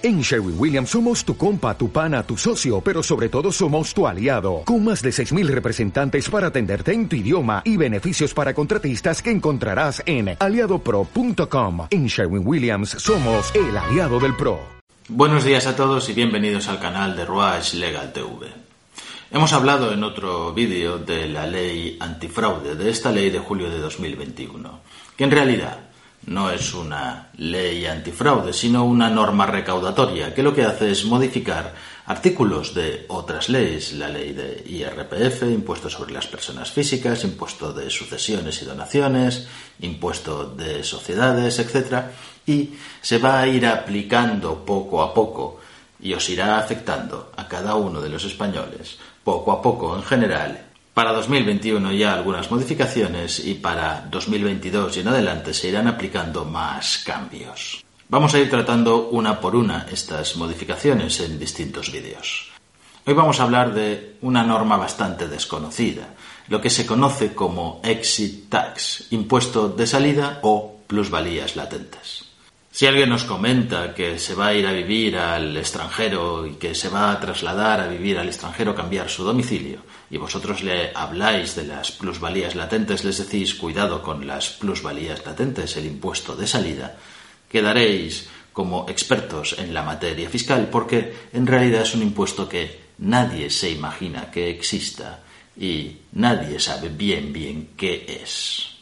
En Sherwin Williams somos tu compa, tu pana, tu socio, pero sobre todo somos tu aliado, con más de 6.000 representantes para atenderte en tu idioma y beneficios para contratistas que encontrarás en aliadopro.com. En Sherwin Williams somos el aliado del PRO. Buenos días a todos y bienvenidos al canal de Ruach Legal TV. Hemos hablado en otro vídeo de la ley antifraude, de esta ley de julio de 2021, que en realidad no es una ley antifraude, sino una norma recaudatoria, que lo que hace es modificar artículos de otras leyes, la ley de IRPF, impuesto sobre las personas físicas, impuesto de sucesiones y donaciones, impuesto de sociedades, etc. Y se va a ir aplicando poco a poco y os irá afectando a cada uno de los españoles, poco a poco en general, para 2021 ya algunas modificaciones y para 2022 y en adelante se irán aplicando más cambios. Vamos a ir tratando una por una estas modificaciones en distintos vídeos. Hoy vamos a hablar de una norma bastante desconocida, lo que se conoce como exit tax, impuesto de salida o plusvalías latentes. Si alguien nos comenta que se va a ir a vivir al extranjero y que se va a trasladar a vivir al extranjero, cambiar su domicilio, y vosotros le habláis de las plusvalías latentes, les decís cuidado con las plusvalías latentes, el impuesto de salida, quedaréis como expertos en la materia fiscal porque en realidad es un impuesto que nadie se imagina que exista y nadie sabe bien bien qué es.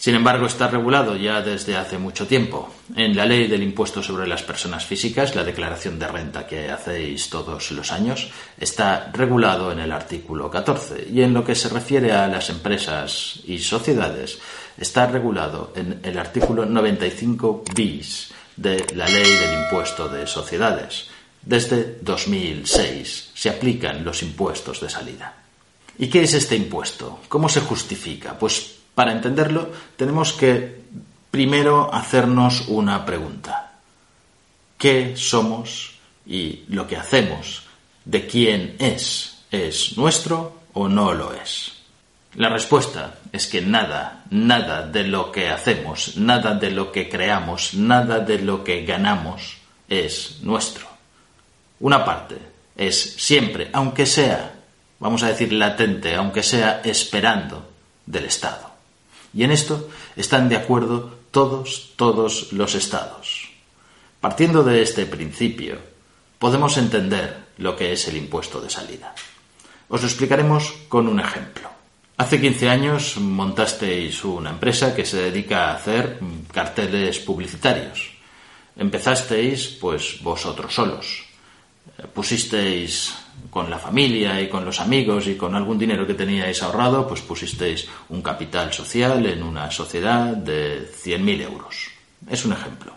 Sin embargo, está regulado ya desde hace mucho tiempo. En la ley del impuesto sobre las personas físicas, la declaración de renta que hacéis todos los años, está regulado en el artículo 14 y en lo que se refiere a las empresas y sociedades, está regulado en el artículo 95 bis de la ley del impuesto de sociedades. Desde 2006 se aplican los impuestos de salida. ¿Y qué es este impuesto? ¿Cómo se justifica? Pues para entenderlo, tenemos que primero hacernos una pregunta. ¿Qué somos y lo que hacemos? ¿De quién es? ¿Es nuestro o no lo es? La respuesta es que nada, nada de lo que hacemos, nada de lo que creamos, nada de lo que ganamos es nuestro. Una parte es siempre, aunque sea, vamos a decir latente, aunque sea esperando, del Estado. Y en esto están de acuerdo todos, todos los estados. Partiendo de este principio, podemos entender lo que es el impuesto de salida. Os lo explicaremos con un ejemplo. Hace 15 años montasteis una empresa que se dedica a hacer carteles publicitarios. Empezasteis, pues, vosotros solos. Pusisteis con la familia y con los amigos y con algún dinero que teníais ahorrado, pues pusisteis un capital social en una sociedad de 100.000 euros. Es un ejemplo.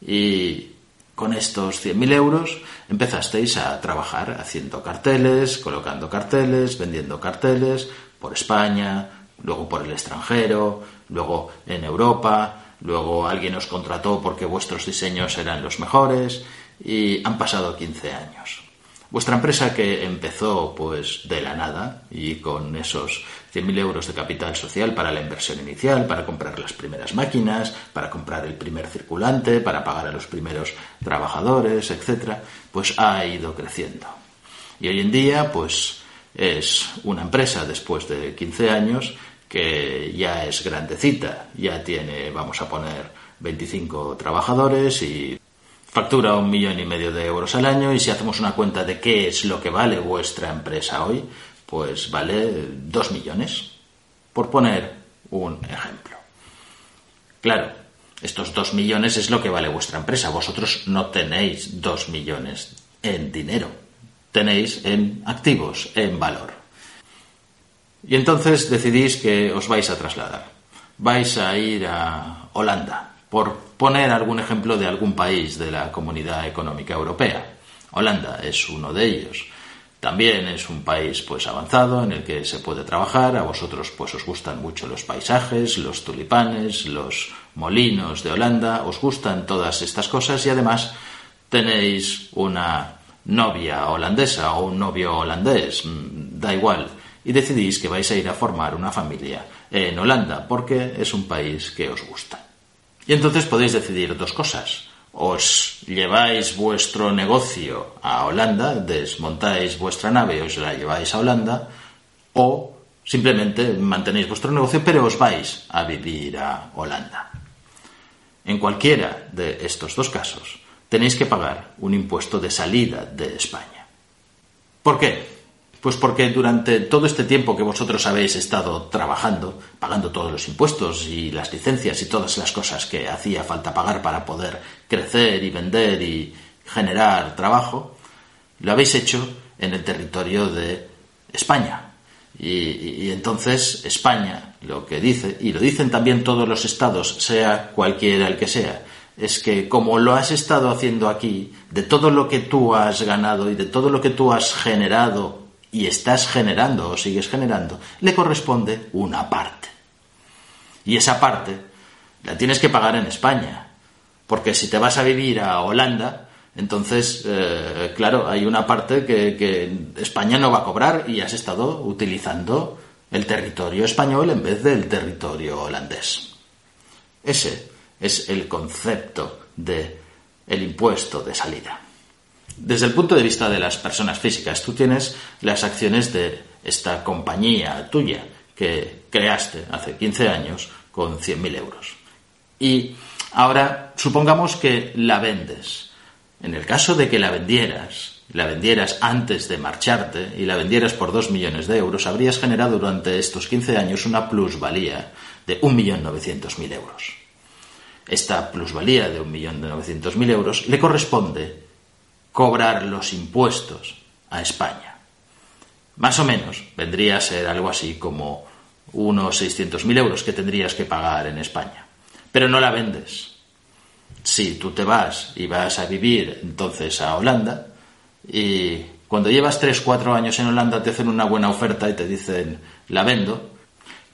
Y con estos 100.000 euros empezasteis a trabajar haciendo carteles, colocando carteles, vendiendo carteles por España, luego por el extranjero, luego en Europa, luego alguien os contrató porque vuestros diseños eran los mejores y han pasado 15 años. Vuestra empresa que empezó pues de la nada y con esos 100.000 euros de capital social para la inversión inicial, para comprar las primeras máquinas, para comprar el primer circulante, para pagar a los primeros trabajadores, etcétera, pues ha ido creciendo. Y hoy en día pues es una empresa después de 15 años que ya es grandecita, ya tiene, vamos a poner, 25 trabajadores y factura un millón y medio de euros al año y si hacemos una cuenta de qué es lo que vale vuestra empresa hoy, pues vale dos millones, por poner un ejemplo. Claro, estos dos millones es lo que vale vuestra empresa. Vosotros no tenéis dos millones en dinero, tenéis en activos, en valor. Y entonces decidís que os vais a trasladar. Vais a ir a Holanda, por poner algún ejemplo de algún país de la Comunidad Económica Europea. Holanda es uno de ellos. También es un país pues avanzado en el que se puede trabajar. A vosotros pues os gustan mucho los paisajes, los tulipanes, los molinos de Holanda, os gustan todas estas cosas y además tenéis una novia holandesa o un novio holandés, mm, da igual, y decidís que vais a ir a formar una familia en Holanda porque es un país que os gusta. Y entonces podéis decidir dos cosas. os lleváis vuestro negocio a Holanda, desmontáis vuestra nave y os la lleváis a Holanda, o simplemente mantenéis vuestro negocio pero os vais a vivir a Holanda. En cualquiera de estos dos casos tenéis que pagar un impuesto de salida de España. ¿Por qué? Pues porque durante todo este tiempo que vosotros habéis estado trabajando, pagando todos los impuestos y las licencias y todas las cosas que hacía falta pagar para poder crecer y vender y generar trabajo, lo habéis hecho en el territorio de España. Y, entonces España lo que dice, y lo dicen también todos los estados, sea cualquiera el que sea, es que como lo has estado haciendo aquí, de todo lo que tú has ganado y de todo lo que tú has generado y estás generando o sigues generando, le corresponde una parte. Y esa parte la tienes que pagar en España. Porque si te vas a vivir a Holanda, entonces, eh, claro, hay una parte que, que España no va a cobrar y has estado utilizando el territorio español en vez del territorio holandés. Ese es el concepto de el impuesto de salida. Desde el punto de vista de las personas físicas, tú tienes las acciones de esta compañía tuya que creaste hace 15 años con 100.000 euros. Y ahora supongamos que la vendes. En el caso de que la vendieras, la vendieras antes de marcharte y la vendieras por 2 millones de euros, habrías generado durante estos 15 años una plusvalía de 1.900.000 euros. Esta plusvalía de 1.900.000 euros le corresponde cobrar los impuestos a España. Más o menos vendría a ser algo así como unos 600.000 euros que tendrías que pagar en España. Pero no la vendes. Si tú te vas y vas a vivir entonces a Holanda y cuando llevas 3, 4 años en Holanda te hacen una buena oferta y te dicen la vendo,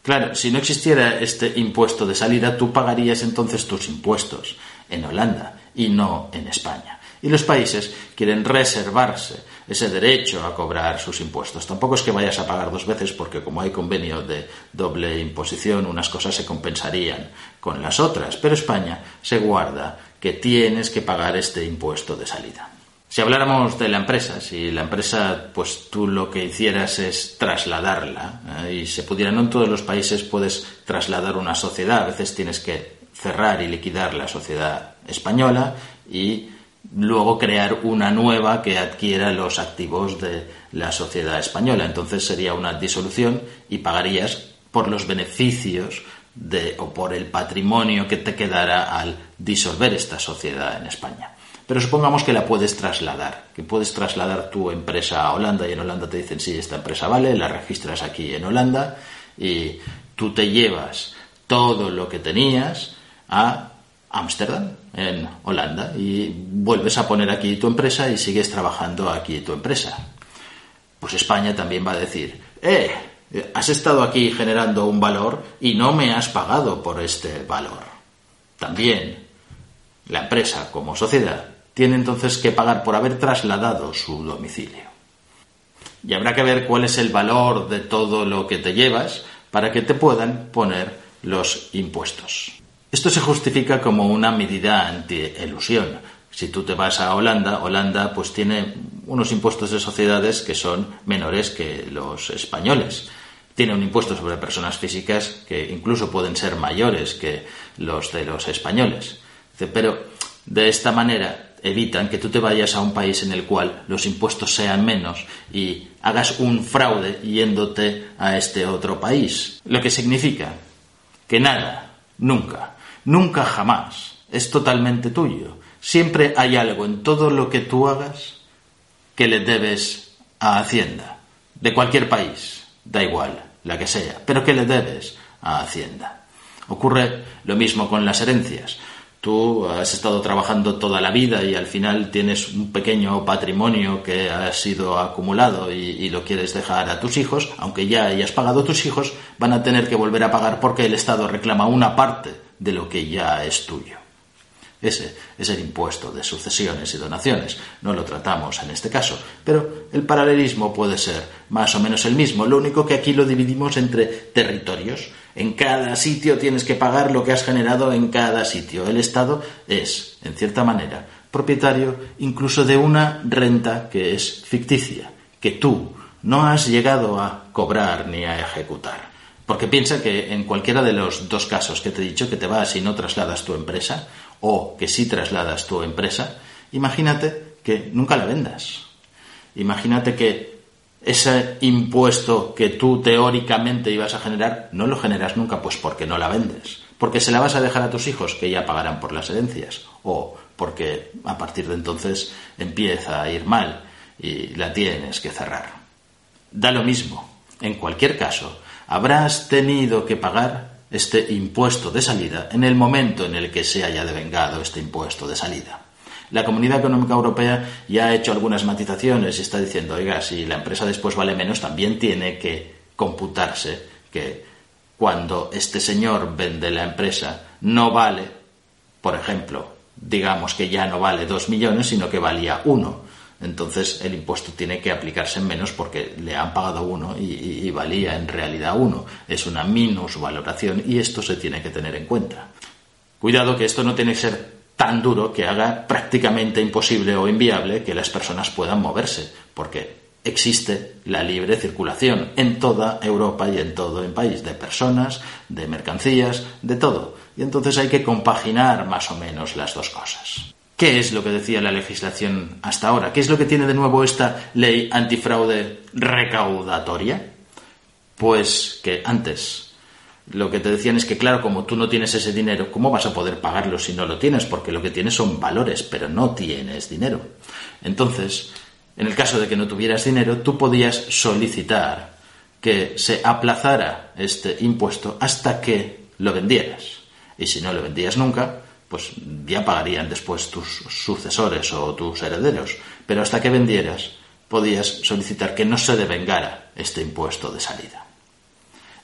Claro, si no existiera este impuesto de salida, tú pagarías entonces tus impuestos en Holanda y no en España y los países quieren reservarse ese derecho a cobrar sus impuestos. Tampoco es que vayas a pagar dos veces porque como hay convenio de doble imposición, unas cosas se compensarían con las otras, pero España se guarda que tienes que pagar este impuesto de salida. Si habláramos de la empresa, si la empresa, pues tú lo que hicieras es trasladarla, ¿eh? y se pudiera, no en todos los países puedes trasladar una sociedad, a veces tienes que cerrar y liquidar la sociedad española y luego crear una nueva que adquiera los activos de la sociedad española. Entonces sería una disolución y pagarías por los beneficios de, o por el patrimonio que te quedara al disolver esta sociedad en España. Pero supongamos que la puedes trasladar, que puedes trasladar tu empresa a Holanda y en Holanda te dicen, sí, esta empresa vale, la registras aquí en Holanda y tú te llevas todo lo que tenías a Ámsterdam, en Holanda, y vuelves a poner aquí tu empresa y sigues trabajando aquí tu empresa. Pues España también va a decir, eh, has estado aquí generando un valor y no me has pagado por este valor. También la empresa como sociedad tiene entonces que pagar por haber trasladado su domicilio. Y habrá que ver cuál es el valor de todo lo que te llevas para que te puedan poner los impuestos. Esto se justifica como una medida anti-elusión. Si tú te vas a Holanda, Holanda pues tiene unos impuestos de sociedades que son menores que los españoles. Tiene un impuesto sobre personas físicas que incluso pueden ser mayores que los de los españoles. Pero de esta manera evitan que tú te vayas a un país en el cual los impuestos sean menos y hagas un fraude yéndote a este otro país. Lo que significa que nada, nunca, Nunca jamás es totalmente tuyo. Siempre hay algo en todo lo que tú hagas que le debes a Hacienda, de cualquier país, da igual, la que sea, pero que le debes a Hacienda. Ocurre lo mismo con las herencias. Tú has estado trabajando toda la vida y al final tienes un pequeño patrimonio que ha sido acumulado y, lo quieres dejar a tus hijos, aunque ya hayas pagado tus hijos, van a tener que volver a pagar porque el Estado reclama una parte de lo que ya es tuyo. Ese es el impuesto de sucesiones y donaciones. No lo tratamos en este caso, pero el paralelismo puede ser más o menos el mismo. Lo único que aquí lo dividimos entre territorios. En cada sitio tienes que pagar lo que has generado en cada sitio. El Estado es, en cierta manera, propietario incluso de una renta que es ficticia, que tú no has llegado a cobrar ni a ejecutar. Porque piensa que en cualquiera de los dos casos que te he dicho, que te vas y no trasladas tu empresa, o que si trasladas tu empresa, imagínate que nunca la vendas. Imagínate que ese impuesto que tú teóricamente ibas a generar, no lo generas nunca, pues porque no la vendes. Porque se la vas a dejar a tus hijos, que ya pagarán por las herencias. O porque a partir de entonces empieza a ir mal y la tienes que cerrar. Da lo mismo. En cualquier caso, habrás tenido que pagar este impuesto de salida en el momento en el que se haya devengado este impuesto de salida. La Comunidad Económica Europea ya ha hecho algunas matizaciones y está diciendo, oiga, si la empresa después vale menos, también tiene que computarse que cuando este señor vende la empresa no vale, por ejemplo, digamos que ya no vale dos millones, sino que valía uno entonces el impuesto tiene que aplicarse menos porque le han pagado uno y, valía en realidad uno. Es una minusvaloración y esto se tiene que tener en cuenta. Cuidado que esto no tiene que ser tan duro que haga prácticamente imposible o inviable que las personas puedan moverse, porque existe la libre circulación en toda Europa y en todo el país, de personas, de mercancías, de todo. Y entonces hay que compaginar más o menos las dos cosas. ¿Qué es lo que decía la legislación hasta ahora? ¿Qué es lo que tiene de nuevo esta ley antifraude recaudatoria? Pues que antes lo que te decían es que, claro, como tú no tienes ese dinero, ¿cómo vas a poder pagarlo si no lo tienes? Porque lo que tienes son valores, pero no tienes dinero. Entonces, en el caso de que no tuvieras dinero, tú podías solicitar que se aplazara este impuesto hasta que lo vendieras. Y si no lo vendías nunca, pues ya pagarían después tus sucesores o tus herederos, pero hasta que vendieras podías solicitar que no se devengara este impuesto de salida.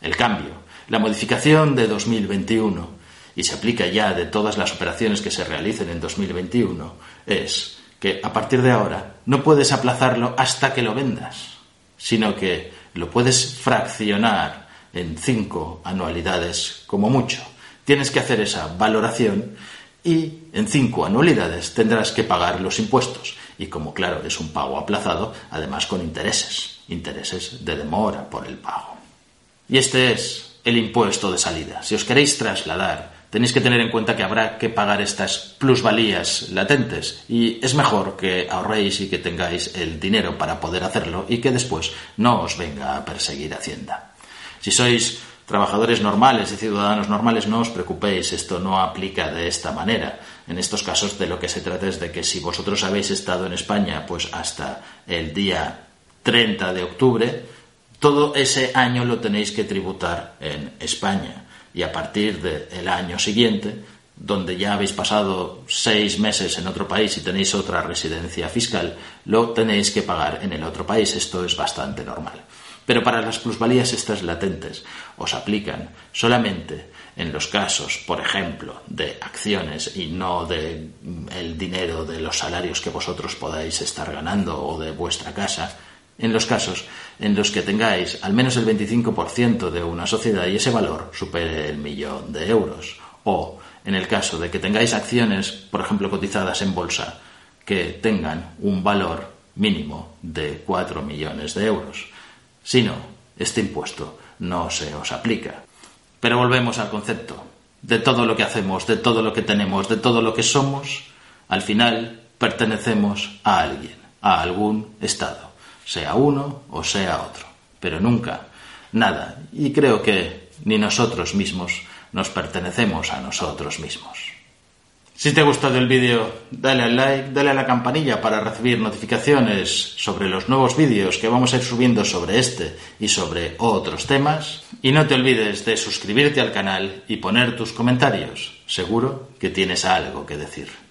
El cambio, la modificación de 2021, y se aplica ya de todas las operaciones que se realicen en 2021, es que a partir de ahora no puedes aplazarlo hasta que lo vendas, sino que lo puedes fraccionar en cinco anualidades como mucho tienes que hacer esa valoración y en cinco anualidades tendrás que pagar los impuestos. Y como claro es un pago aplazado, además con intereses, intereses de demora por el pago. Y este es el impuesto de salida. Si os queréis trasladar, tenéis que tener en cuenta que habrá que pagar estas plusvalías latentes y es mejor que ahorréis y que tengáis el dinero para poder hacerlo y que después no os venga a perseguir Hacienda. Si sois trabajadores normales y ciudadanos normales, no os preocupéis, esto no aplica de esta manera. En estos casos de lo que se trata es de que si vosotros habéis estado en España pues hasta el día 30 de octubre, todo ese año lo tenéis que tributar en España y a partir del año siguiente, donde ya habéis pasado seis meses en otro país y tenéis otra residencia fiscal, lo tenéis que pagar en el otro país. Esto es bastante normal. Pero para las plusvalías estas latentes os aplican solamente en los casos, por ejemplo, de acciones y no de mm, el dinero de los salarios que vosotros podáis estar ganando o de vuestra casa, en los casos en los que tengáis al menos el 25% de una sociedad y ese valor supere el millón de euros, o en el caso de que tengáis acciones, por ejemplo, cotizadas en bolsa, que tengan un valor mínimo de 4 millones de euros. Si no, este impuesto no se os aplica. Pero volvemos al concepto. De todo lo que hacemos, de todo lo que tenemos, de todo lo que somos, al final pertenecemos a alguien, a algún Estado, sea uno o sea otro. Pero nunca, nada. Y creo que ni nosotros mismos nos pertenecemos a nosotros mismos. Si te ha gustado el vídeo, dale al like, dale a la campanilla para recibir notificaciones sobre los nuevos vídeos que vamos a ir subiendo sobre este y sobre otros temas. Y no te olvides de suscribirte al canal y poner tus comentarios. Seguro que tienes algo que decir.